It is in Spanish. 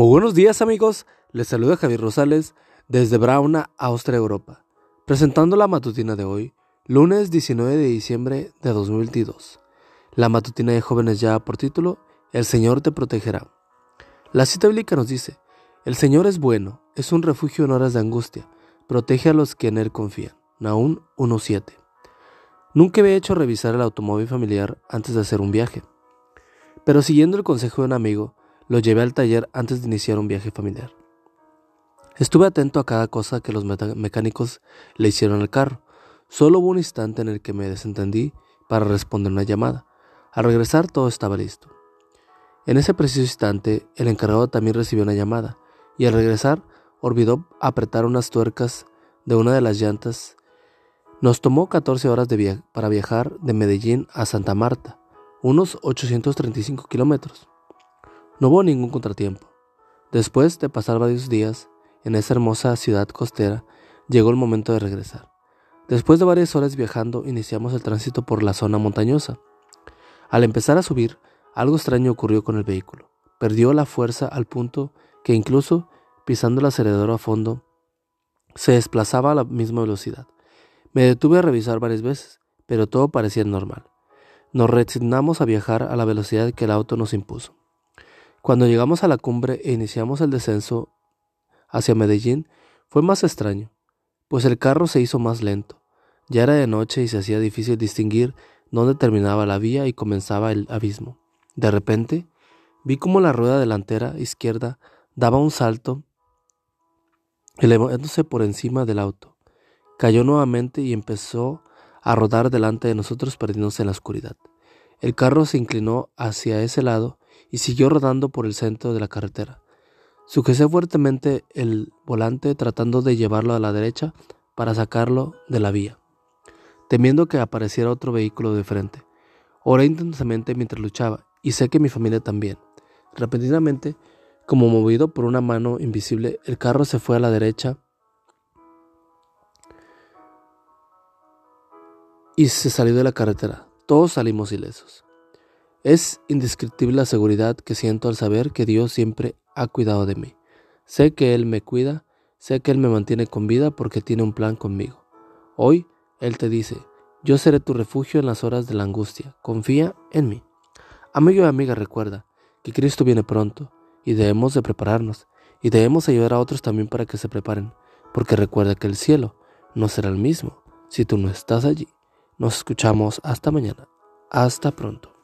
Muy buenos días amigos, les saluda Javier Rosales desde Brauna, Austria, Europa, presentando la matutina de hoy, lunes 19 de diciembre de 2022. La matutina de jóvenes ya por título, El Señor te protegerá. La cita bíblica nos dice, El Señor es bueno, es un refugio en horas de angustia, protege a los que en Él confían. Naún 1.7. Nunca había hecho revisar el automóvil familiar antes de hacer un viaje, pero siguiendo el consejo de un amigo, lo llevé al taller antes de iniciar un viaje familiar. Estuve atento a cada cosa que los mecánicos le hicieron al carro. Solo hubo un instante en el que me desentendí para responder una llamada. Al regresar todo estaba listo. En ese preciso instante, el encargado también recibió una llamada y al regresar olvidó apretar unas tuercas de una de las llantas. Nos tomó 14 horas de para viajar de Medellín a Santa Marta, unos 835 kilómetros. No hubo ningún contratiempo. Después de pasar varios días en esa hermosa ciudad costera, llegó el momento de regresar. Después de varias horas viajando, iniciamos el tránsito por la zona montañosa. Al empezar a subir, algo extraño ocurrió con el vehículo. Perdió la fuerza al punto que incluso pisando el acelerador a fondo, se desplazaba a la misma velocidad. Me detuve a revisar varias veces, pero todo parecía normal. Nos resignamos a viajar a la velocidad que el auto nos impuso. Cuando llegamos a la cumbre e iniciamos el descenso hacia Medellín, fue más extraño, pues el carro se hizo más lento. Ya era de noche y se hacía difícil distinguir dónde terminaba la vía y comenzaba el abismo. De repente, vi como la rueda delantera izquierda daba un salto, elevándose por encima del auto. Cayó nuevamente y empezó a rodar delante de nosotros perdiéndose en la oscuridad. El carro se inclinó hacia ese lado y siguió rodando por el centro de la carretera. Sujesé fuertemente el volante tratando de llevarlo a la derecha para sacarlo de la vía, temiendo que apareciera otro vehículo de frente. Oré intensamente mientras luchaba y sé que mi familia también. Repentinamente, como movido por una mano invisible, el carro se fue a la derecha y se salió de la carretera. Todos salimos ilesos. Es indescriptible la seguridad que siento al saber que Dios siempre ha cuidado de mí. Sé que Él me cuida, sé que Él me mantiene con vida porque tiene un plan conmigo. Hoy Él te dice, yo seré tu refugio en las horas de la angustia, confía en mí. Amigo y amiga, recuerda que Cristo viene pronto y debemos de prepararnos y debemos ayudar a otros también para que se preparen, porque recuerda que el cielo no será el mismo si tú no estás allí. Nos escuchamos hasta mañana. Hasta pronto.